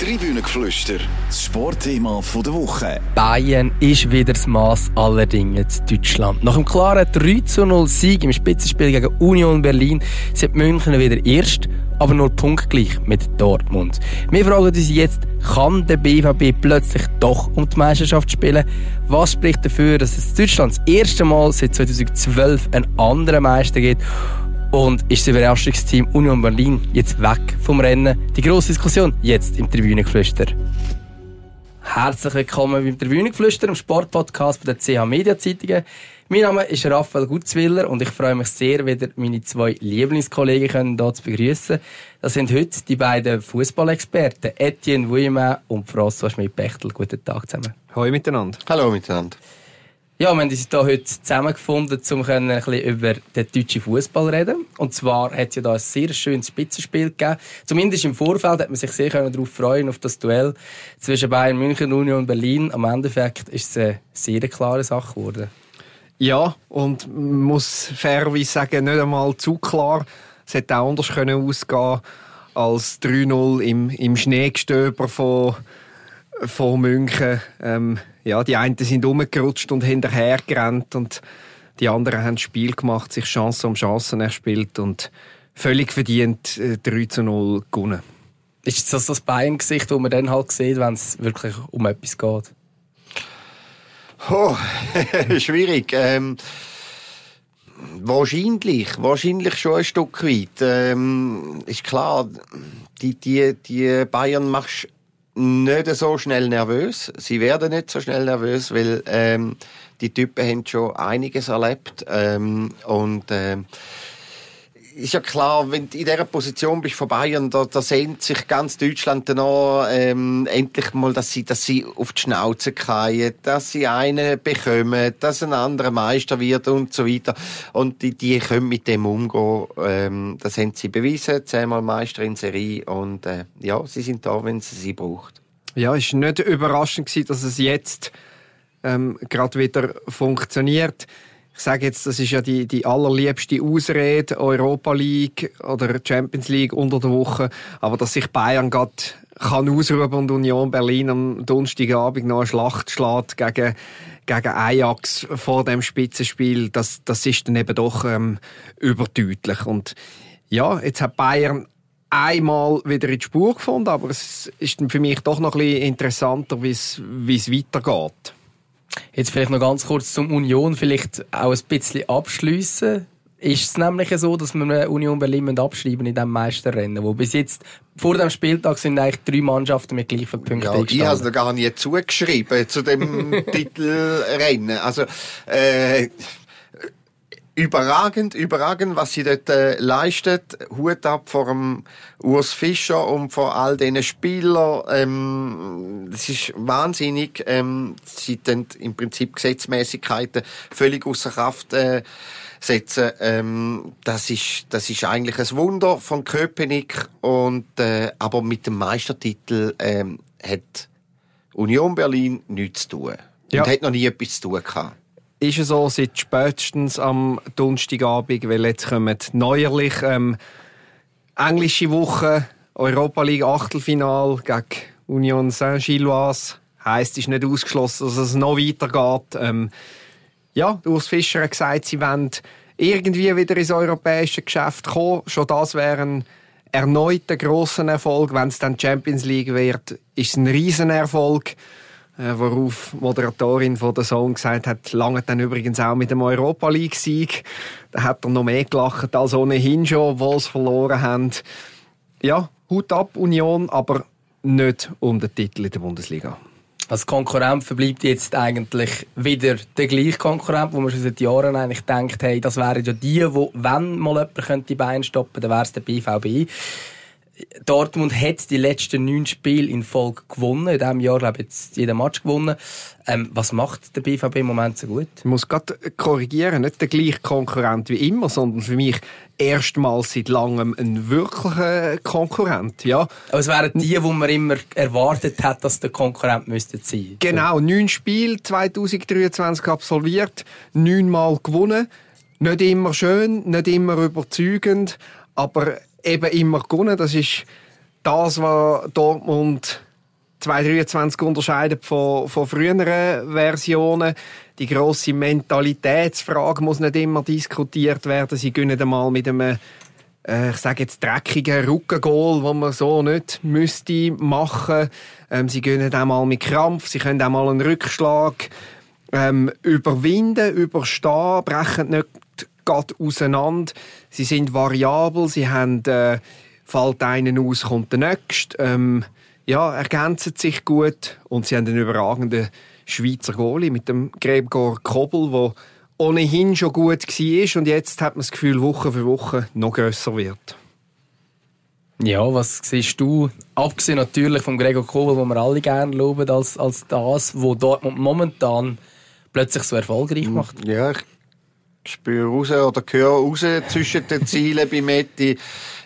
Tribünengeflüster, das Sportthema der Woche. Bayern ist wieder das Maß aller Dinge in Deutschland. Nach einem klaren 3 0 Sieg im Spitzenspiel gegen Union Berlin sind München wieder erst, aber nur punktgleich mit Dortmund. Wir fragen uns jetzt, kann der BVB plötzlich doch um die Meisterschaft spielen? Was spricht dafür, dass es in Deutschland das erste Mal seit 2012 einen anderen Meister gibt? Und ist das Überraschungsteam Union Berlin jetzt weg vom Rennen? Die grosse Diskussion jetzt im Tribünengeflüster. Herzlich willkommen beim Tribünengeflüster, dem Sportpodcast der CH Media Zeitungen. Mein Name ist Raphael Gutzwiller und ich freue mich sehr, wieder meine zwei Lieblingskollegen hier zu begrüßen. Das sind heute die beiden Fußballexperten, Etienne Wuillemin und François Schmidt-Bechtel. Guten Tag zusammen. Hallo miteinander. Hallo miteinander. Ja, wir haben uns hier heute zusammengefunden, um ein bisschen über den deutschen Fußball zu reden. Und zwar hat es ja da ein sehr schönes Spitzenspiel gegeben. Zumindest im Vorfeld hat man sich sehr darauf freuen, auf das Duell zwischen Bayern München, Union und Berlin. Am Endeffekt ist es eine sehr klare Sache geworden. Ja, und man muss fairerweise sagen, nicht einmal zu klar. Es hätte auch anders können ausgehen als 3-0 im, im Schneegestöber von, von München. Ähm, ja, die einen sind umgerutscht und hinterher gerannt und die anderen haben das Spiel gemacht, sich Chance um Chancen erspielt und völlig verdient äh, 3 zu 0 gewonnen. Ist das das Bayern-Gesicht, das man dann halt sieht, wenn es wirklich um etwas geht? Oh, schwierig. Ähm, wahrscheinlich, wahrscheinlich schon ein Stück weit. Ähm, ist klar, die, die, die Bayern machst nicht so schnell nervös. Sie werden nicht so schnell nervös, weil ähm, die Typen haben schon einiges erlebt ähm, und ähm, ist ja klar, wenn du in dieser Position bist von Bayern, da, da sehnt sich ganz Deutschland danach ähm, endlich mal, dass sie, dass sie auf die Schnauze fallen, dass sie einen bekommen, dass ein anderer Meister wird und so weiter. Und die, die können mit dem umgehen. Ähm, das haben sie bewiesen, zehnmal Meister in Serie und äh, ja, sie sind da, wenn sie sie braucht. Ja, es war nicht überraschend, dass es jetzt ähm, gerade wieder funktioniert ich sage jetzt, das ist ja die, die allerliebste Ausrede, Europa League oder Champions League unter der Woche, aber dass sich Bayern gerade kann ausruhen und Union Berlin am Donnerstagabend noch eine Schlacht schlägt gegen, gegen Ajax vor dem Spitzenspiel, das, das ist dann eben doch ähm, überdeutlich. Und ja, jetzt hat Bayern einmal wieder in die Spur gefunden, aber es ist für mich doch noch ein bisschen interessanter, wie es weitergeht. Jetzt vielleicht noch ganz kurz zum Union, vielleicht auch ein bisschen abschliessen. Ist es nämlich so, dass wir Union Berlin abschreiben in diesem Meisterrennen, wo bis jetzt vor dem Spieltag sind eigentlich drei Mannschaften mit gleichen Punkten ja, Ich habe es noch gar nicht zugeschrieben zu dem Titelrennen. Also äh, überragend, überragend, was sie dort äh, leistet. Hut ab vor dem Urs Fischer und vor all diesen Spielern. Ähm, das ist wahnsinnig. Ähm, sie dann im Prinzip Gesetzmäßigkeiten völlig außer Kraft äh, setzen. Ähm, das ist, das ist eigentlich ein Wunder von Köpenick und, äh, aber mit dem Meistertitel ähm, hat Union Berlin nichts zu tun. Ja. Und hat noch nie etwas zu tun gehabt ist es so seit spätestens am Donnerstagabend, weil jetzt kommen neuerlich ähm, englische Woche, Europa League Achtelfinal gegen Union Saint-Gilloise. Heißt, es ist nicht ausgeschlossen, dass es noch weitergeht. Ähm, ja, Urs Fischer hat gesagt, sie wollen irgendwie wieder ins europäische Geschäft kommen. Schon das wäre ein erneuter grosser Erfolg. Wenn es dann Champions League wird, ist es ein Riesenerfolg. Äh, worauf die Moderatorin von der Song gesagt hat, lange dann übrigens auch mit dem Europa League-Sieg. Da hat er noch mehr gelacht als ohnehin schon, obwohl sie verloren haben. Ja, Hut ab, Union, aber nicht um den Titel in der Bundesliga. Als Konkurrent verbleibt jetzt eigentlich wieder der gleiche Konkurrent, wo man schon seit Jahren eigentlich denkt, hey, das wären ja die, die, wenn mal jemand die Beine stoppen könnte, dann wäre es der BVB. Dortmund hat die letzten neun Spiele in Folge gewonnen. In diesem Jahr, glaube ich, jetzt jeden Match gewonnen. Ähm, was macht der BVB im Moment so gut? Ich muss gerade korrigieren, nicht der gleiche Konkurrent wie immer, sondern für mich erstmals seit langem ein wirklicher Konkurrent. Ja. Aber es wären die, wo man immer erwartet hat, dass der Konkurrent müsste sein. Genau, neun Spiele 2023 absolviert, neunmal gewonnen. Nicht immer schön, nicht immer überzeugend, aber eben immer gewonnen. Das ist das, was Dortmund 2023 unterscheidet von, von früheren Versionen. Die grosse Mentalitätsfrage muss nicht immer diskutiert werden. Sie gönnen einmal mit einem äh, ich sage jetzt dreckigen Rückengoal, wo man so nicht müsste machen. Ähm, sie gönnen auch mal mit Krampf, sie können auch mal einen Rückschlag ähm, überwinden, überstehen, brechen nicht gerade auseinander. Sie sind variabel, sie haben, äh, fällt einen aus, kommt der nächste. Ähm, ja, ergänzen sich gut und sie haben einen überragenden Schweizer Goalie mit dem Gregor Kobel, der ohnehin schon gut war und jetzt hat man das Gefühl, Woche für Woche noch grösser wird. Ja, was siehst du, abgesehen natürlich vom Gregor Kobel, den wir alle gerne loben, als, als das, wo Dortmund momentan plötzlich so erfolgreich macht? Ja, ich spüre raus oder höre raus zwischen den Zielen bei Metti.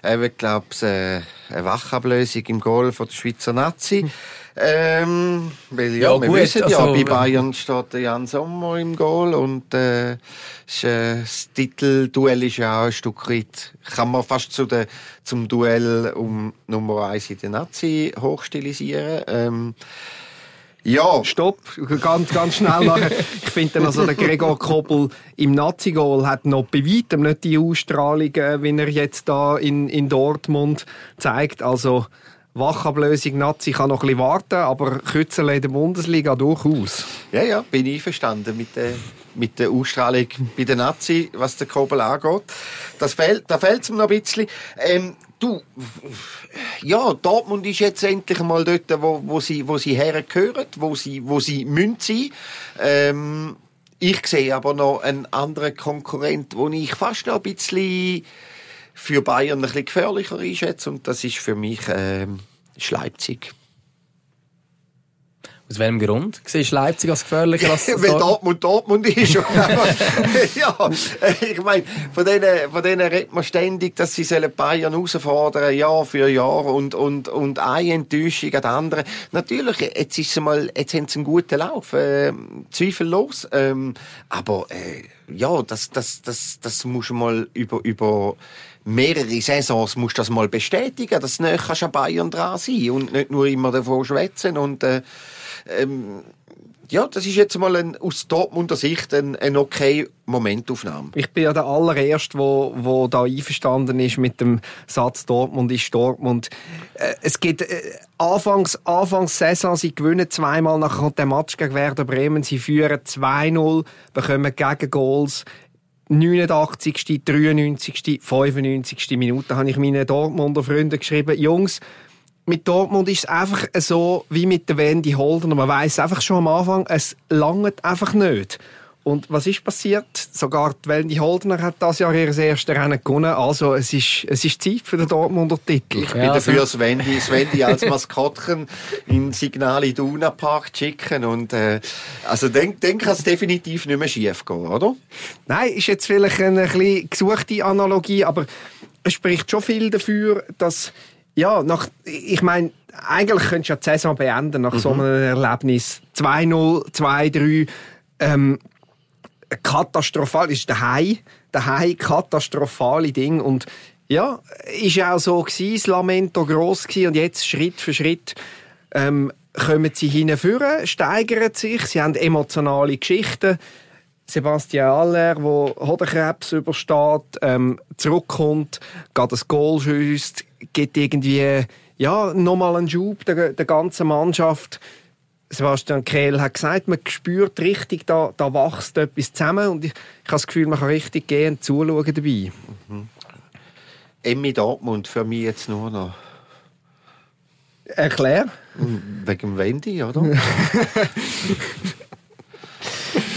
Ich glaube, äh, eine Wachablösung im Goal von der Schweizer Nazi. Ähm, weil ja, ja wir gut, wissen ja, also, bei Bayern steht Jan Sommer im Goal und äh, äh, das Titelduell ist ja auch ein Stück weit, kann man fast zu der, zum Duell um Nummer eins in der Nazi hochstilisieren. Ähm, ja. Stopp, ganz, ganz schnell nachher. Ich finde also, der Gregor Kobel im Nazi-Goal hat noch bei weitem nicht die Ausstrahlung, äh, wie er jetzt da in, in Dortmund zeigt. Also, Wachablösung Nazi kann noch ein bisschen warten, aber Kützele in der Bundesliga durchaus. Ja, ja, bin ich verstanden mit der, mit der Ausstrahlung bei den Nazi, was der Kobel angeht. Das fehlt, da fehlt es mir noch ein bisschen. Ähm, du, ja, Dortmund ist jetzt endlich mal dort, wo, wo sie, wo sie hergehören, wo sie, wo sie müssen. Ähm, ich sehe aber noch einen anderen Konkurrent, wo ich fast noch ein bisschen für Bayern ein bisschen gefährlicher einschätze und das ist für mich ähm, Leipzig. Aus welchem Grund? Siehst du Leipzig als gefährlicher als Weil Dortmund Dortmund ist. ja, ich meine, von denen, von denen redet man ständig, dass sie Bayern herausfordern, Jahr für Jahr und, und, und eine Enttäuschung an der anderen. Natürlich, jetzt, ist mal, jetzt haben sie einen guten Lauf, äh, zweifellos. Ähm, aber äh, ja, das, das, das, das muss mal über, über mehrere Saisons musst du das mal bestätigen, dass du nicht an Bayern dran sein und nicht nur immer davon schwätzen und äh, ähm, ja, das ist jetzt mal ein, aus Dortmunder Sicht ein, ein okay Momentaufnahme. Ich bin ja der allererste, wo, wo da einverstanden ist mit dem Satz Dortmund ist Dortmund. Äh, es gibt äh, Anfangs, Anfangs Saison, sie gewinnen zweimal, nachher kommt der Match gegen Werder Bremen, sie führen 2-0, bekommen Gegengoals. 89., 93., 95. Minute habe ich meinen Dortmunder Freunden geschrieben, Jungs, mit Dortmund ist es einfach so wie mit der Wendy Holden. Man weiß einfach schon am Anfang, es langt einfach nicht. Und was ist passiert? Sogar die Wendy Holdner hat das Jahr ihr erstes Rennen gewonnen. Also es ist, es ist Zeit für den Dortmunder Titel. Ich bin ja, dafür, das Wendy, das Wendy als Maskottchen in Signal Iduna Park zu schicken. Und, äh, also dann, dann kann es definitiv nicht mehr schief gehen, oder? Nein, ist jetzt vielleicht eine, ein bisschen gesuchte Analogie, aber es spricht schon viel dafür, dass ja, nach, ich meine, eigentlich könntest du ja die Saison beenden nach mhm. so einem Erlebnis. 2-0, 2-3, ähm, katastrophal, ist daheim, daheim katastrophale Ding und ja, ist ja auch so gewesen, das Lamento gross gewesen und jetzt Schritt für Schritt ähm, kommen sie hinführen, steigern sich, sie haben emotionale Geschichten. Sebastian Aller, der Hodenkrebs übersteht, ähm, zurückkommt, geht das Goal schießt, gibt irgendwie ja, nochmal einen Schub der, der ganzen Mannschaft. Sebastian Kehl hat gesagt, man spürt richtig, da, da wächst etwas zusammen und ich, ich habe das Gefühl, man kann richtig gehen zuschauen dabei. Mhm. Emmy Dortmund für mich jetzt nur noch. Erklär. Wegen Wendy, oder?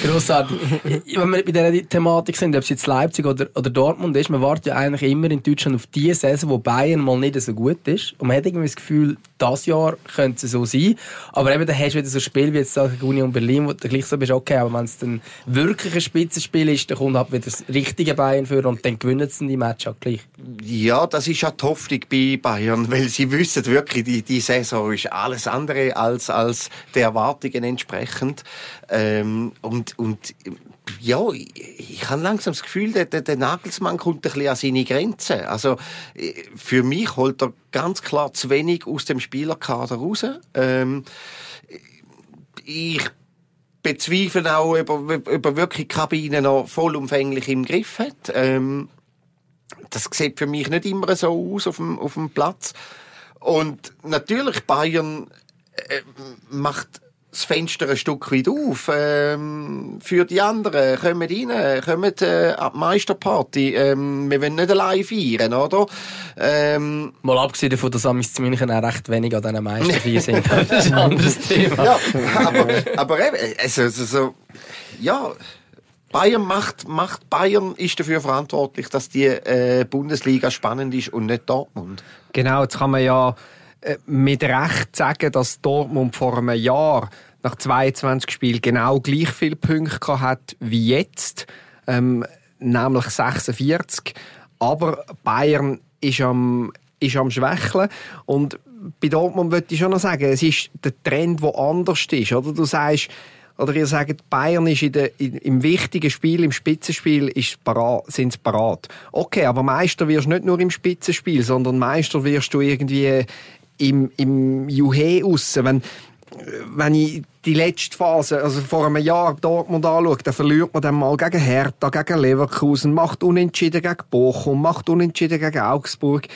Grossartig. Wenn wir bei dieser Thematik sind, ob es jetzt Leipzig oder, oder Dortmund ist, man wartet ja eigentlich immer in Deutschland auf die Saison, wo Bayern mal nicht so gut ist. Und man hat irgendwie das Gefühl, das Jahr könnte es so sein. Aber eben, dann hast du wieder so ein Spiel wie jetzt gegen Union Berlin, wo du gleich so bist, okay, aber wenn es dann wirklich ein Spitzenspiel ist, dann kommt halt wieder das richtige Bayern für und dann gewinnen sie die Match auch gleich. Ja, das ist ja die Hoffnung bei Bayern, weil sie wissen wirklich, die, die Saison ist alles andere als, als der Erwartungen entsprechend. Ähm, und, und ja, ich, habe langsam das Gefühl, der, der, Nagelsmann kommt ein bisschen an seine Grenzen. Also, äh, für mich holt er ganz klar zu wenig aus dem Spielerkader raus. Ähm, ich bezweifle auch, ob ob er wirklich die Kabine noch vollumfänglich im Griff hat. Ähm, das sieht für mich nicht immer so aus auf dem, auf dem Platz. Und natürlich, Bayern äh, macht das Fenster ein Stück weit auf ähm, für die anderen. Kommt rein, kommt äh, ab Meisterparty. Ähm, wir wollen nicht allein feiern, oder? Ähm, Mal abgesehen davon, dass Amis zu München auch recht wenig an diesen Meisterfeiern sind. das ist ein anderes Thema. Ja, aber, aber eben, also, also, ja... Bayern macht, macht Bayern ist dafür verantwortlich, dass die äh, Bundesliga spannend ist und nicht Dortmund. Genau, jetzt kann man ja mit Recht sagen, dass Dortmund vor einem Jahr nach 22 Spielen genau gleich viele Punkte hat wie jetzt, ähm, nämlich 46. Aber Bayern ist am, ist am Schwächeln und bei Dortmund würde ich schon noch sagen, es ist der Trend, der anders ist. Oder du sagst, oder ihr sagt, Bayern ist in der, in, im wichtigen Spiel, im Spitzenspiel, sind sie parat. Okay, aber Meister wirst du nicht nur im Spitzenspiel, sondern Meister wirst du irgendwie im, im Juhe raus. Wenn, wenn ich die letzte Phase, also vor einem Jahr Dortmund anschaue, dann verliert man dann mal gegen Hertha, gegen Leverkusen, macht Unentschieden gegen Bochum, macht Unentschieden gegen Augsburg.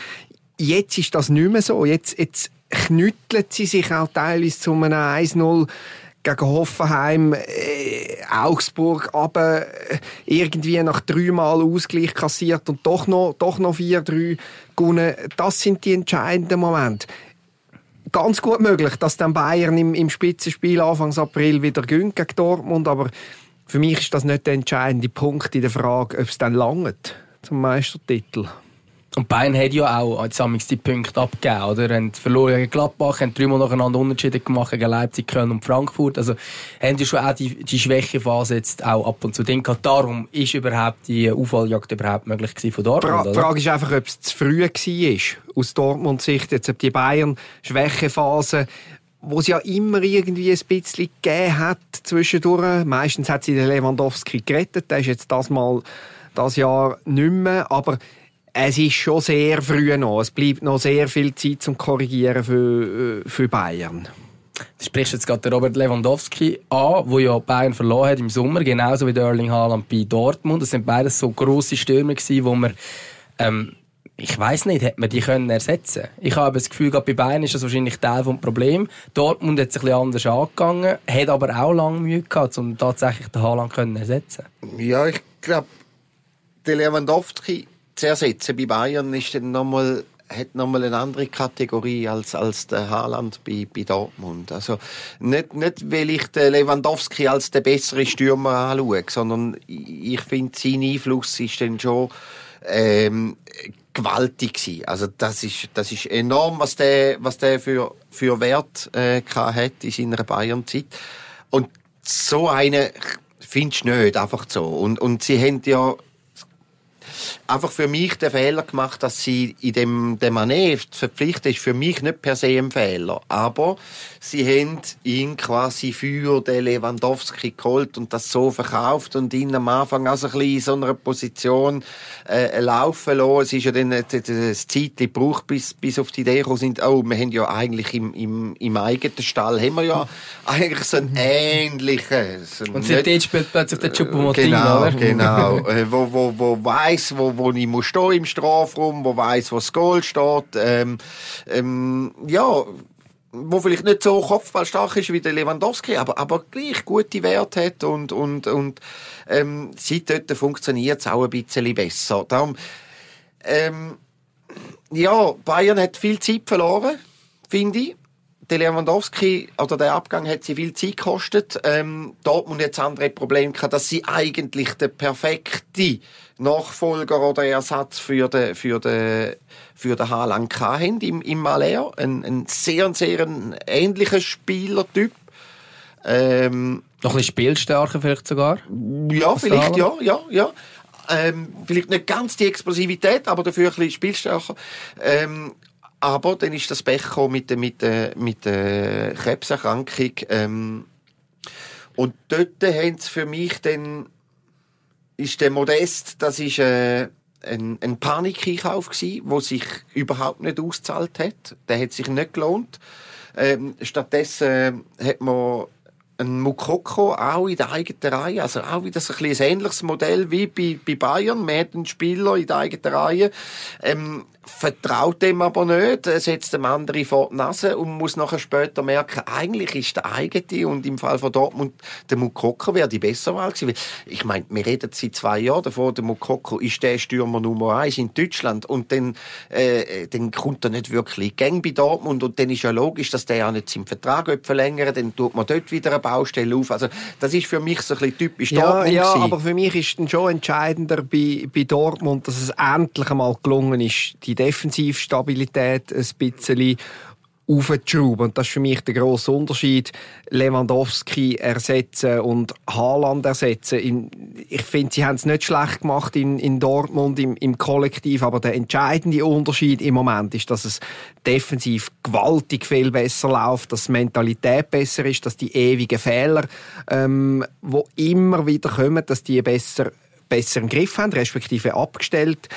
Jetzt ist das nicht mehr so. Jetzt, jetzt knüttelt sie sich auch teilweise zu einem 1-0 gegen Hoffenheim, äh, Augsburg, aber äh, irgendwie nach dreimal Ausgleich kassiert und doch noch, doch noch 4-3 gewonnen. Das sind die entscheidenden Momente ganz gut möglich, dass dann Bayern im, im Spitzenspiel Anfang April wieder gönnt gegen Dortmund, aber für mich ist das nicht der entscheidende Punkt in der Frage, ob es dann langt zum Meistertitel. Und Bayern hat ja auch jetzt die Punkte abgegeben, oder? Haben verloren gegen Gladbach, haben dreimal nacheinander Unterschiede gemacht gegen Leipzig, Köln und Frankfurt. Also, haben ja schon auch die, die Schwächephase jetzt auch ab und zu drin gehabt. Darum ist überhaupt die Aufholjagd überhaupt möglich gewesen von Dortmund, Die Frage ist einfach, ob es zu früh war, aus Dortmunds Sicht, jetzt ob die Bayern Schwächephase wo es ja immer irgendwie ein bisschen gegeben hat zwischendurch. Meistens hat sie den Lewandowski gerettet, der ist jetzt das mal das Jahr nicht mehr, aber es ist schon sehr früh noch. Es bleibt noch sehr viel Zeit zum Korrigieren für, äh, für Bayern. Du sprichst jetzt gerade Robert Lewandowski an, wo ja Bayern verloren hat im Sommer, genauso wie der Erling Haaland bei Dortmund. Das sind beides so grosse Stürmer gewesen, wo man, ähm, ich weiß nicht, hätte man die können ersetzen? Ich habe das Gefühl, gerade bei Bayern ist das wahrscheinlich Teil des Problems. Dortmund hat sich ein bisschen anders angegangen, hat aber auch lange Mühe gehabt, um tatsächlich den Haaland zu ersetzen. Ja, ich glaube, der Lewandowski zu ersetzen bei Bayern ist dann nochmal hat nochmal eine andere Kategorie als, als der Haaland bei, bei Dortmund. Also, nicht, nicht, weil ich den Lewandowski als den besseren Stürmer anschaue, sondern ich finde, sein Einfluss ist dann schon, ähm, gewaltig gewesen. Also, das ist, das ist enorm, was der, was der für, für Wert, äh, hat in seiner Bayern-Zeit. Und so eine findest du nicht einfach so. Und, und sie haben ja einfach für mich den Fehler gemacht, dass sie in dem, dem Manet verpflichtet ist, für mich nicht per se ein Fehler. Aber sie haben ihn quasi für den Lewandowski geholt und das so verkauft und ihn am Anfang also ein bisschen in so einer Position äh, laufen lassen. Es ist ja dann das Zeit gebraucht, bis, bis auf die Idee gekommen sind, oh, wir haben ja eigentlich im, im, im eigenen Stall haben wir ja eigentlich so einen ähnlichen. So und seitdem spielt plötzlich der Choupo-Moting, genau, oder? Genau, äh, wo, wo, wo weiss, wo, wo ich muss stehen im Strafraum, wo weiss, wo das Goal steht. Ähm, ähm, ja, wo vielleicht nicht so kopfballstark ist wie der Lewandowski, aber, aber gleich gute Werte hat und, und, und ähm, seit dort funktioniert es auch ein bisschen besser. Darum, ähm, ja, Bayern hat viel Zeit verloren, finde ich. Der Lewandowski, oder der Abgang hat sie viel Zeit gekostet. Ähm, Dortmund das andere Problem gehabt, dass sie eigentlich der perfekte Nachfolger oder Ersatz für den, für den, für den Haaland haben im, im Malher. Ein, ein sehr, sehr ein ähnlicher Spielertyp. Ähm, Noch ein bisschen spielstärker vielleicht sogar? Ja, vielleicht, ja, ja, ja. Ähm, vielleicht nicht ganz die Explosivität, aber dafür ein bisschen spielstärker. Ähm, aber dann ist das Pech mit der, mit der, mit der Krebserkrankung. Ähm, und dort haben sie für mich dann ist der Modest, das ist äh, ein, ein Panikeinkauf gsi, wo sich überhaupt nicht ausgezahlt hat. Der hat sich nicht gelohnt. Ähm, stattdessen äh, hat man ein Mukoko auch in der eigenen Reihe, also auch wieder so ein, ein ähnliches Modell wie bei, bei Bayern. Man hat einen Spieler in der eigenen Reihe, ähm, vertraut dem aber nicht, setzt dem anderen vor die Nase und muss nachher später merken, eigentlich ist der eigene und im Fall von Dortmund der Mukoko wäre die bessere Wahl gewesen. Ich meine, wir reden seit zwei Jahren davon, der Mukoko ist der Stürmer Nummer eins in Deutschland und dann, äh, dann kommt er nicht wirklich Gang bei Dortmund und dann ist ja logisch, dass der ja nicht seinen Vertrag verlängert, dann tut man dort wieder eine Baustelle auf. Also das ist für mich so ein bisschen typisch ja, Dortmund. Ja, gewesen. aber für mich ist dann schon entscheidender bei, bei Dortmund, dass es endlich einmal gelungen ist, die Defensivstabilität ein bisschen aufzuschrauben. Und das ist für mich der grosse Unterschied. Lewandowski ersetzen und Haaland ersetzen. ich finde, sie haben es nicht schlecht gemacht in, in Dortmund im, im Kollektiv, aber der entscheidende Unterschied im Moment ist, dass es defensiv gewaltig viel besser läuft, dass die Mentalität besser ist, dass die ewigen Fehler, ähm, wo immer wieder kommen, dass die besser besser im Griff haben, respektive abgestellt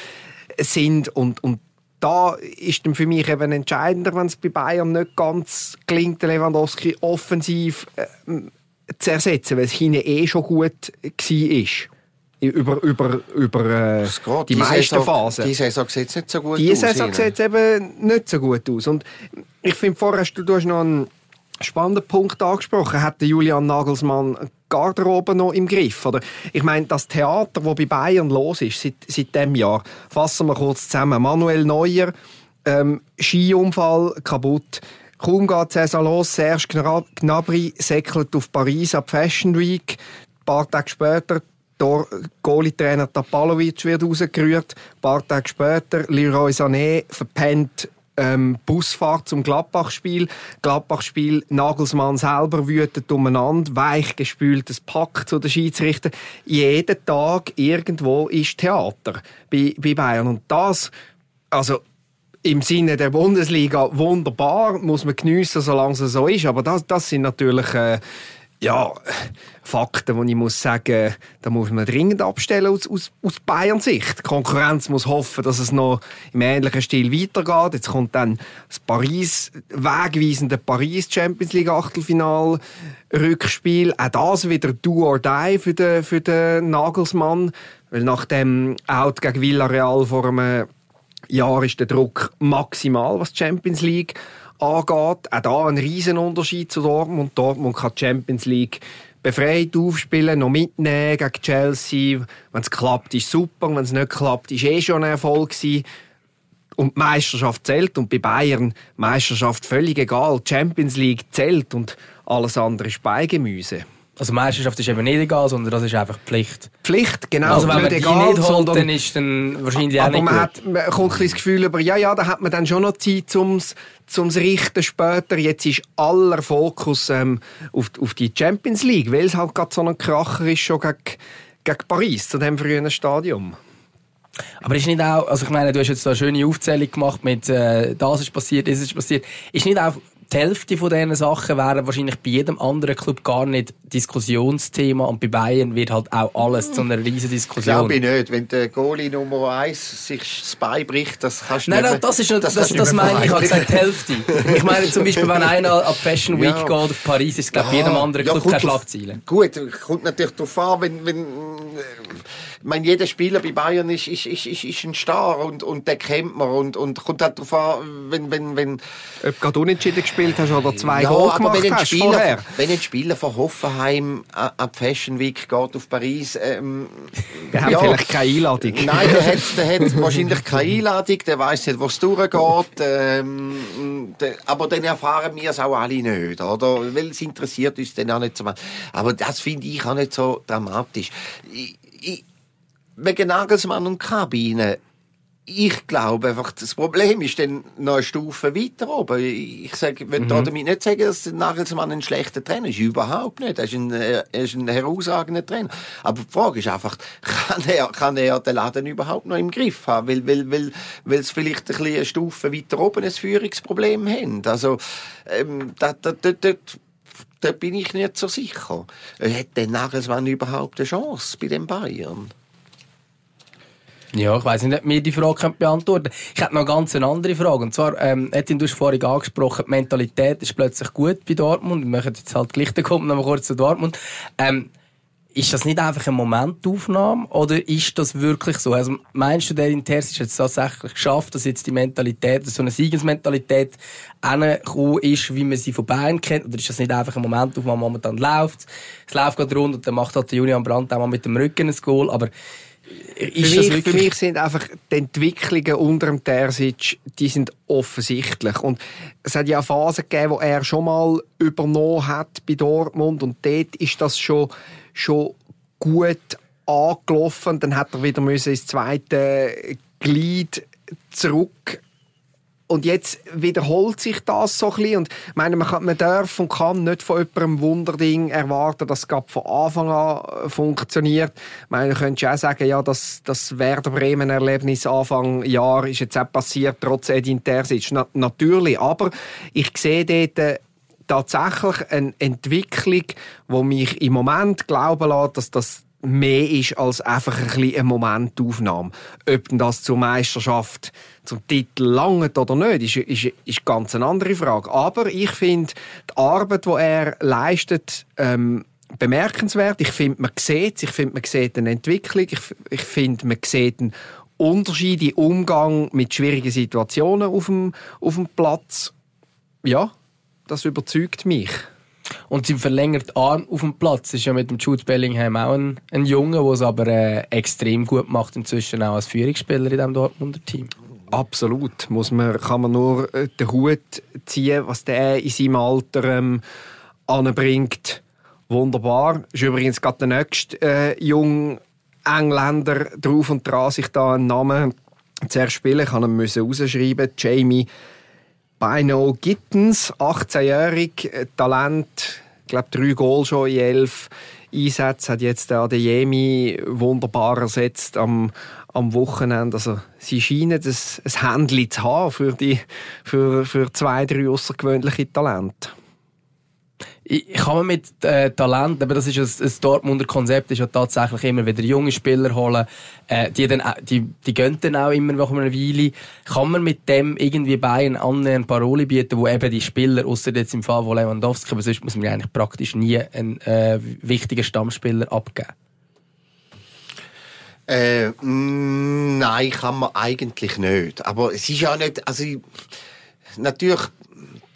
sind und, und da ist dann für mich eben entscheidender, wenn es bei Bayern nicht ganz gelingt, Lewandowski offensiv äh, zu ersetzen, weil es hinten eh schon gut war. Über, über, über äh, die, die meisten Saison, Phasen. Die Saison sieht nicht so gut die aus. Die Saison sieht eben nicht so gut aus. Und ich finde, vorher hast du, du hast noch einen spannenden Punkt angesprochen. Hat Julian Nagelsmann Garderobe noch im Griff? Oder ich meine, das Theater, das bei Bayern los ist seit, seit diesem Jahr, fassen wir kurz zusammen. Manuel Neuer, ähm, Skiunfall kaputt. Kaum geht die los, Serge Gnabry säckelt auf Paris ab Fashion Week. Ein paar Tage später der Goalie-Trainer Tapalovic wird rausgerührt. Ein paar Tage später Leroy Sané verpennt ähm, Busfahrt zum Gladbach-Spiel. Gladbach-Spiel, Nagelsmann selber wütet umeinander, weichgespültes Pack zu den Schiedsrichter. Jeden Tag irgendwo ist Theater bei, bei Bayern. Und das, also im Sinne der Bundesliga wunderbar, muss man geniessen, solange es so ist. Aber das, das sind natürlich äh, ja, Fakten, wo ich muss sagen, da muss man dringend abstellen aus, aus, aus Bayern Sicht. Die Konkurrenz muss hoffen, dass es noch im ähnlichen Stil weitergeht. Jetzt kommt dann das Paris, wegweisende Paris Champions League Achtelfinal Rückspiel. Auch das wieder do or die für den, für den Nagelsmann. Weil nach dem Out gegen Villarreal vor einem Jahr ist der Druck maximal, was die Champions League angeht. Auch da ein Riesenunterschied zu Dortmund. Dortmund kann die Champions League befreit aufspielen, noch mitnehmen gegen Chelsea. Wenn es klappt, ist super. Wenn es nicht klappt, ist eh schon ein Erfolg gewesen. Und die Meisterschaft zählt. Und bei Bayern Meisterschaft völlig egal. Die Champions League zählt und alles andere ist Beigemüse. Also Meisterschaft ist eben nicht egal, sondern das ist einfach Pflicht. Pflicht, genau. Also wenn man die egal, nicht holt, dann ist dann wahrscheinlich aber auch nicht man gut. hat man kommt ein das Gefühl über, ja, ja, da hat man dann schon noch Zeit ums zum richten später. Jetzt ist aller Fokus ähm, auf, auf die Champions League, weil es halt gerade so ein Kracher ist schon gegen, gegen Paris, zu dem frühen Stadium. Aber ist nicht auch, also ich meine, du hast jetzt so eine schöne Aufzählung gemacht mit äh, das ist passiert, das ist passiert. Ist nicht auch die Hälfte von diesen Sachen wären wahrscheinlich bei jedem anderen Club gar nicht Diskussionsthema und bei Bayern wird halt auch alles zu einer riesen Diskussion. Glaube ich nicht. Wenn der Goalie Nummer 1 sich das Bein bricht, das kannst du Nein, nicht nein, das ist nicht, das, das, das meine ich, ich habe gesagt die Hälfte. Ich meine zum Beispiel, wenn einer ab Fashion Week Ja. geht auf Paris, ist glaube ich bei jedem anderen Ja, Club keine drauf- Schlagzeile. Gut, kommt natürlich darauf an, wenn, wenn, äh, ich meine, jeder Spieler bei Bayern ist, ist, ist, ist, ist ein Star und, und den kennt man und, und kommt halt darauf an, wenn, wenn, wenn, Ob du gerade unentschieden gespielt hast oder zwei ja, Goal gemacht wenn ein, hast Spieler, vorher. wenn ein Spieler von Hoffenheim a- ab Fashion Week geht auf Paris, ähm, haben ja. vielleicht keine Einladung. Nein, der hat, der hat wahrscheinlich keine Einladung, der weiß nicht, wo es durchgeht. Ähm, der, aber dann erfahren wir es auch alle nicht, oder? Weil es interessiert uns dann auch nicht so. Aber das finde ich auch nicht so dramatisch. Ich, ich, wegen Nagelsmann und Kabine. Ich glaube einfach, das Problem ist dann noch eine Stufe weiter oben. Ich sage, will Mhm. damit nicht sagen, dass Nagelsmann ein schlechter Trainer ist. Überhaupt nicht. Er ist ein, er ist ein herausragender Trainer. Aber die Frage ist einfach, kann er, kann er den Laden überhaupt noch im Griff haben? Weil, weil, weil, weil es vielleicht ein bisschen eine Stufe weiter oben ein Führungsproblem haben. Also, ähm, da, da, da, da, da bin ich nicht so sicher. Hat der Nagelsmann überhaupt eine Chance bei den Bayern? Ja, ich weiss nicht, ob mir die Frage beantworten können. Ich hätte noch ganz eine andere Frage. Und zwar, ähm, Etienne, du hast vorhin angesprochen, die Mentalität ist plötzlich gut bei Dortmund. Wir machen jetzt halt gleich, dann kommt noch mal kurz zu Dortmund. Ähm, ist das nicht einfach eine Momentaufnahme oder ist das wirklich so? Also meinst du, der Interesse hat es tatsächlich geschafft, dass jetzt die Mentalität, so eine Siegesmentalität angekommen ist, wie man sie von Bayern kennt? Oder ist das nicht einfach ein Momentaufnahme, momentan läuft? Es läuft gerade rund und dann macht halt der Julian Brandt auch mal mit dem Rücken ein Goal, aber ist für, mich, für mich sind einfach die Entwicklungen unter dem Terzic, die sind offensichtlich. Und es hat ja Phasen gegeben, wo er schon mal übernommen hat bei Dortmund und dort ist das schon schon gut angelaufen. Dann hat er wieder ins zweite Glied zurück. Und jetzt wiederholt sich das so ein bisschen. Und ich meine, man, kann, man darf und kann nicht von jemandem Wunderding erwarten, dass es von Anfang an funktioniert. Ich meine, du könntest auch sagen, ja, das, das Werder Bremen-Erlebnis Anfang Jahr ist jetzt auch passiert, trotz Edin Terzic. Na, natürlich, aber ich sehe dort äh, tatsächlich eine Entwicklung, die mich im Moment glauben lässt, dass das mehr ist als einfach ein bisschen eine Momentaufnahme. Ob das zur Meisterschaft, zum Titel langt oder nicht, ist, ist, ist ganz eine andere Frage. Aber ich finde die Arbeit, die er leistet, ähm, bemerkenswert. Ich finde, man sieht Ich finde, man sieht eine Entwicklung. Ich, ich finde, man sieht einen Unterschied im Umgang mit schwierigen Situationen auf dem, auf dem Platz. Ja, das überzeugt mich. Und sein verlängert Arm auf dem Platz ist ja mit dem Jude Bellingham auch ein, ein Junge, der es aber äh, extrem gut macht, inzwischen auch als Führungsspieler in diesem Dortmunder Team. Absolut. Muss man, kann man nur äh, den Hut ziehen, was der in seinem Alter ähm, anbringt. Wunderbar. Ist übrigens gerade der nächste äh, junge Engländer drauf und dran, sich da einen Namen zu erspielen. Ich musste ihn rausschreiben. Jamie Bino Gittens, 18-jährig, äh, Talent, ich glaube drei Goal schon in elf Einsätzen, hat jetzt der Adeyemi wunderbar ersetzt am, am Wochenende. Also, sie scheinen ein, Händchen zu haben für, die, für, für zwei, drei außergewöhnliche Talente kann man mit äh, Talent, aber das ist ein, ein Dortmunder Konzept, ist ja tatsächlich immer wieder junge Spieler holen, äh, die, dann, die, die gehen dann auch immer nach einer Weile. Kann man mit dem irgendwie Bayern annähernd Paroli bieten, wo eben die Spieler, außer jetzt im Fall von Lewandowski, aber sonst muss man eigentlich praktisch nie einen äh, wichtigen Stammspieler abgeben? Äh, nein, kann man eigentlich nicht. Aber es ist ja nicht, also natürlich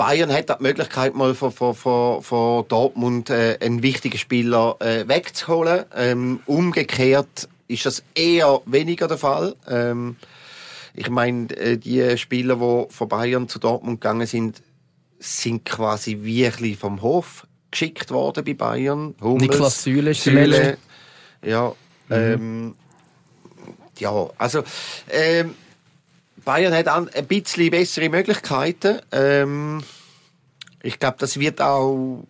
Bayern hat die Möglichkeit, mal von, von, von, von Dortmund äh, einen wichtigen Spieler äh, wegzuholen. Ähm, umgekehrt ist das eher weniger der Fall. Ähm, ich meine, äh, die Spieler, die von Bayern zu Dortmund gegangen sind, sind quasi wirklich vom Hof geschickt worden bei Bayern. Hummels, Niklas Süle ist Süle, ja, mhm. ähm, ja, also ähm, Bayern hat ein bisschen bessere Möglichkeiten. Ähm, ich glaube, das wird auch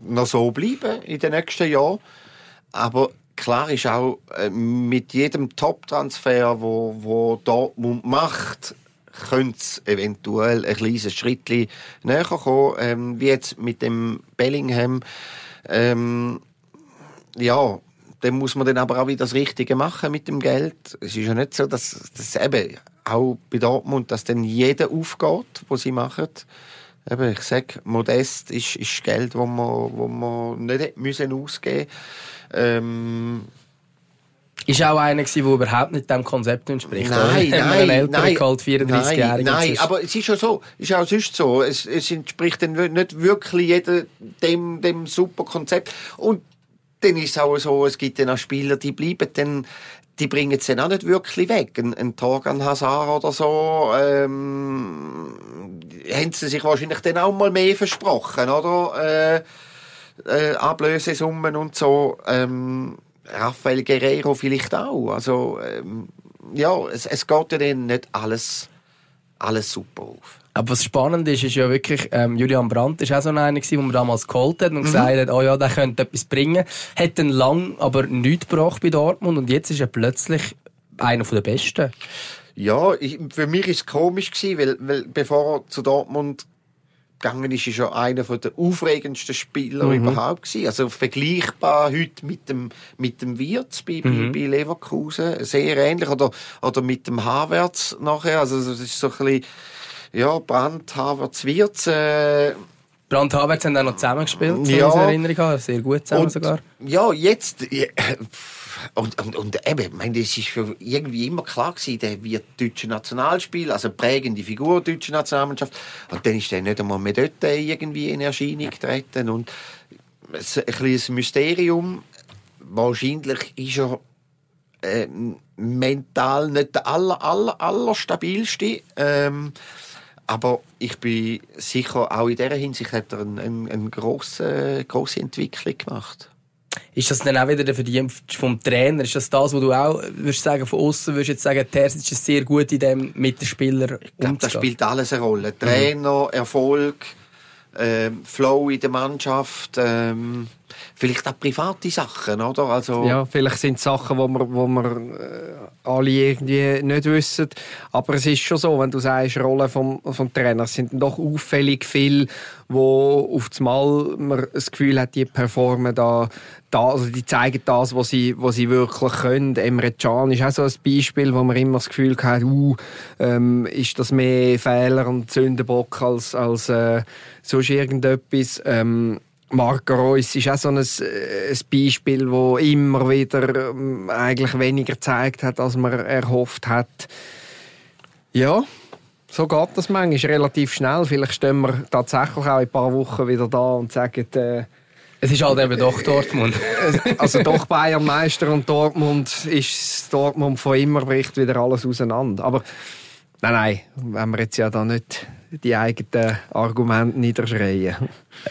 noch so bleiben in den nächsten Jahren. Aber klar ist auch, äh, mit jedem Top-Transfer, wo, wo Dortmund macht, könnte es eventuell ein kleines Schritt näher kommen, ähm, wie jetzt mit dem Bellingham. Ähm, ja, dann muss man dann aber auch wieder das Richtige machen mit dem Geld. Es ist ja nicht so, dass das eben auch bei Dortmund, dass dann jeder aufgeht, was sie machen. Eben, ich sage, modest ist, ist Geld, das man, wo man nicht müssen ausgeben ähm, ist auch einer der überhaupt nicht dem Konzept entspricht. Nein, oder? nein, nein, nein, geholt, 34 nein, nein, aber es ist ja so, ist auch sonst so. Es, es entspricht dann nicht wirklich jedem dem, dem super Konzept. Und dann ist es auch so, es gibt dann auch Spieler, die bleiben dann die bringen es dann auch nicht wirklich weg. Ein, ein Torgan Hazard oder so, ähm, haben sie sich wahrscheinlich dann auch mal mehr versprochen, oder? Äh, äh, Ablösesummen und so. Ähm, Rafael Guerrero vielleicht auch. Also, ähm, ja, es, es geht ja dann nicht alles, alles super auf. Aber was spannend ist, ist ja wirklich, ähm, Julian Brandt ist auch so einer gewesen, den man damals geholt hat und mhm. gesagt hat, oh ja, der könnte etwas bringen. Hat dann lang aber nichts gebracht bei Dortmund und jetzt ist er plötzlich einer der Besten. Ja, ich, für mich ist es komisch gewesen, weil, weil bevor er zu Dortmund gegangen ist, ist ja einer der aufregendsten Spieler mhm. überhaupt gewesen. Also vergleichbar heute mit dem, mit dem Wirtz bei, mhm. bei Leverkusen. Sehr ähnlich. Oder, oder mit dem Havertz nachher. Also, das ist so ein bisschen, ja, Brandt, Havertz, Wirtz, äh, Brand Havertz haben auch noch zusammengespielt, ja. in Erinnerung habe. Sehr gut zusammen und, sogar. Ja, jetzt... Ja, und, und, und eben, ich meine, das ist für irgendwie immer klar gewesen, der wird deutsche Nationalspieler, also prägende Figur der deutschen Nationalmannschaft. Und dann ist er nicht einmal mehr dort irgendwie in Erscheinung getreten. Und es ist ein kleines Mysterium. Wahrscheinlich ist er äh, mental nicht der aller, aller, aller stabilste. Ähm, aber ich bin sicher, auch in dieser Hinsicht hat er eine, eine, eine grosse, grosse Entwicklung gemacht. Ist das dann auch wieder der Verdienst vom Trainer? Ist das das, was du auch würdest sagen, von außen würdest jetzt sagen, Terzic ist sehr gut in dem, mit den Spielern Ich glaube, das spielt alles eine Rolle. Trainer, mhm. Erfolg, ähm, Flow in der Mannschaft, ähm, vielleicht auch private Sachen, oder? Also ja, vielleicht sind es Sachen, wo wir, wo wir äh, alle irgendwie nicht wissen. Aber es ist schon so, wenn du sagst, Rolle vom, vom Trainer, sind doch auffällig viel, wo auf Mal man das Gefühl hat, die performen da, da also die zeigen das, was sie, was sie wirklich können. Emre Can ist auch so ein Beispiel, wo man immer das Gefühl hat, uh, ähm, ist das mehr Fehler und Sündenbock als, als äh, sonst irgendetwas. Ähm, Marco Reus ist auch so ein, äh, ein Beispiel, wo immer wieder ähm, eigentlich weniger gezeigt hat, als man erhofft hat. Ja, so geht das manchmal relativ schnell. Vielleicht stehen wir tatsächlich auch in ein paar Wochen wieder da und sagen, äh, es ist halt eben doch Dortmund. also doch Bayern Meister und Dortmund ist Dortmund von immer bricht wieder alles auseinander. Aber nein, nein, wenn wir jetzt ja da nicht die eigenen Argumente niederschreien.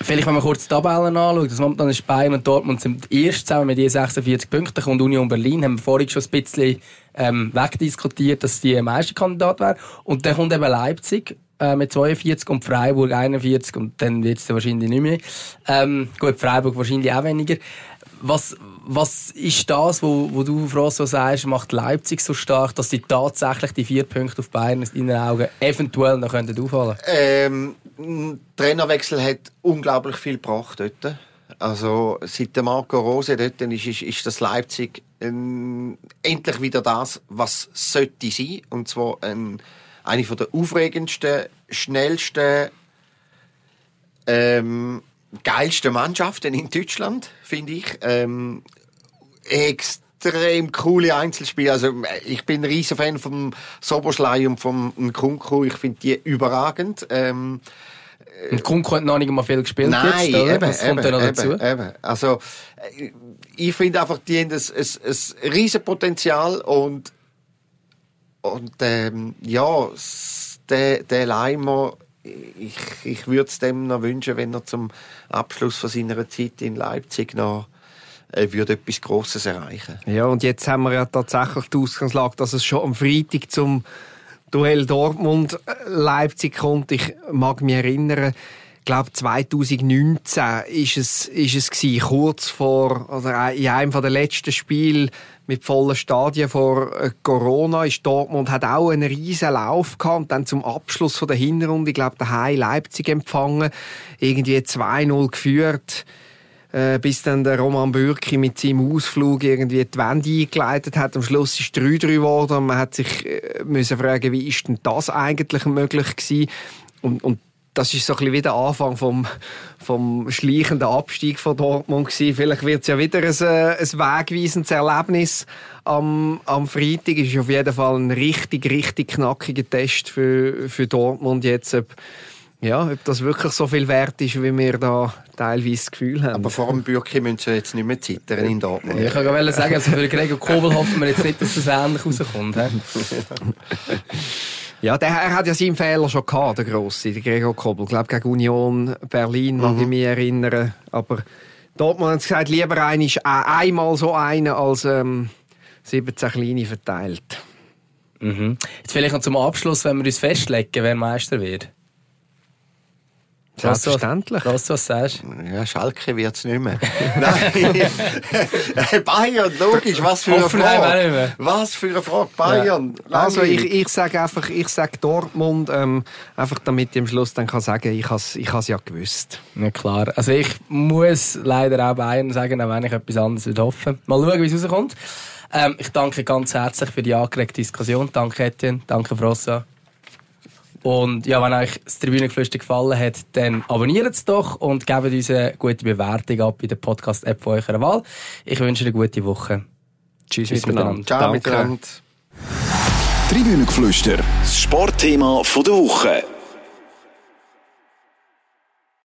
Vielleicht, wenn wir kurz die Tabellen anschauen, das momentan ist Bayern und Dortmund sind erst zusammen mit je 46 Punkten und Union Berlin haben wir vorhin schon ein bisschen ähm, wegdiskutiert, dass die Meisterkandidat wäre. Und dann kommt eben Leipzig äh, mit 42 und Freiburg 41 und dann wird es wahrscheinlich nicht mehr. Ähm, gut, Freiburg wahrscheinlich auch weniger. Was, was ist das, wo, wo du, François, sagst, macht Leipzig so stark, dass die tatsächlich die vier Punkte auf Bayern in deinen Augen eventuell noch auffallen könnten? Ähm, Trainerwechsel hat unglaublich viel gebracht dort. Also seit der Marco Rose dort ist, ist, ist das Leipzig ähm, endlich wieder das, was sollte sein. Und zwar ähm, eine der aufregendsten, schnellsten, ähm, geilsten Mannschaften in Deutschland, finde ich. Ähm, extrem coole Einzelspiele. Also ich bin ein riesen Fan vom Soboschlei und vom Kunku. Ich finde die überragend. Ähm, und Kunku hat noch nicht mal viel gespielt Nein, jetzt, oder? Eben, das kommt eben, noch dazu. Eben, eben. Also, äh, ich finde einfach, die haben ein, ein, ein riesen Potenzial und, und ähm, ja, der, der Leimer, ich, ich würde es dem noch wünschen, wenn er zum Abschluss von seiner Zeit in Leipzig noch äh, würde etwas Grosses erreichen. Ja, und jetzt haben wir ja tatsächlich die Ausgangslage, dass es schon am Freitag zum Duell Dortmund-Leipzig kommt. Ich mag mich erinnern, ich glaube 2019 ist es, ist es gewesen, kurz vor, oder in einem der letzten Spiele mit vollen Stadien vor äh, Corona ist Dortmund hat auch einen riesen Lauf gehabt und dann zum Abschluss von der Hinrunde, ich glaube, daheim Leipzig empfangen, irgendwie 2-0 geführt äh, bis dann der Roman Bürki mit seinem Ausflug irgendwie die Wende eingeleitet hat. Am Schluss ist 3-3 geworden. Man hat sich äh, müssen fragen, wie ist denn das eigentlich möglich gewesen? Und, und das ist so ein bisschen wie der Anfang vom, vom schleichenden Abstieg von Dortmund gewesen. Vielleicht wird es ja wieder ein, äh, ein wegweisendes Erlebnis am, am Freitag. Ist auf jeden Fall ein richtig, richtig knackiger Test für, für Dortmund jetzt. Ob, ja, ob das wirklich so viel wert ist, wie wir da teilweise das Gefühl haben. Aber vor dem Bürki müssen sie jetzt nicht mehr zittern in Dortmund. Ich kann gerade sagen, also für Gregor Kobel hoffen wir jetzt nicht, dass das ähnlich rauskommt. ja, der er hat ja seinen Fehler schon gehabt, der Grosse, der Gregor Kobel. Ich glaube, gegen Union Berlin, mag mhm. ich mich erinnern. Aber Dortmund hat gesagt, lieber ein, ist einmal so einer als ähm, 17 kleine verteilt. Mhm. Jetzt vielleicht noch zum Abschluss, wenn wir uns festlegen, wer Meister wird. Selbstverständlich. Was, was sagst du? Ja, Schalke wird es nicht mehr. Nein, Bayern, logisch, was für eine. Frage. Was für eine Frage, Bayern. Also ich, ich sage einfach, ich sage Dortmund, ähm, einfach damit ich am Schluss dann kann sagen, ich has, ich has ja gewusst. Ja, klar. Also ich muss leider auch Bayern sagen, auch wenn ich etwas anderes würde hoffen. Mal schauen, wie es rauskommt. Ähm, ich danke ganz herzlich für die angeregte Diskussion. Danke Etienne, danke Frossa. Und ja, wenn euch das Tribünengeflüster gefallen hat, dann abonniert es doch und gebt uns eine gute Bewertung ab in der Podcast-App von eurer Wahl. Ich wünsche eine gute Woche. Tschüss, Tschüss miteinander. Ciao Danke. miteinander. Tribünengeflüster, das Sportthema von der Woche.